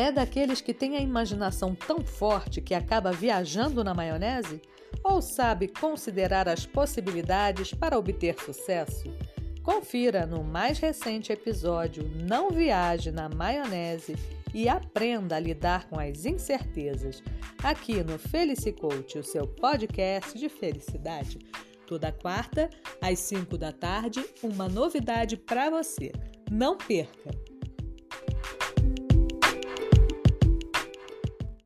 É daqueles que tem a imaginação tão forte que acaba viajando na maionese? Ou sabe considerar as possibilidades para obter sucesso? Confira no mais recente episódio Não Viaje na Maionese e aprenda a lidar com as incertezas. Aqui no Felicicoach, o seu podcast de felicidade. Toda quarta, às 5 da tarde, uma novidade para você. Não perca!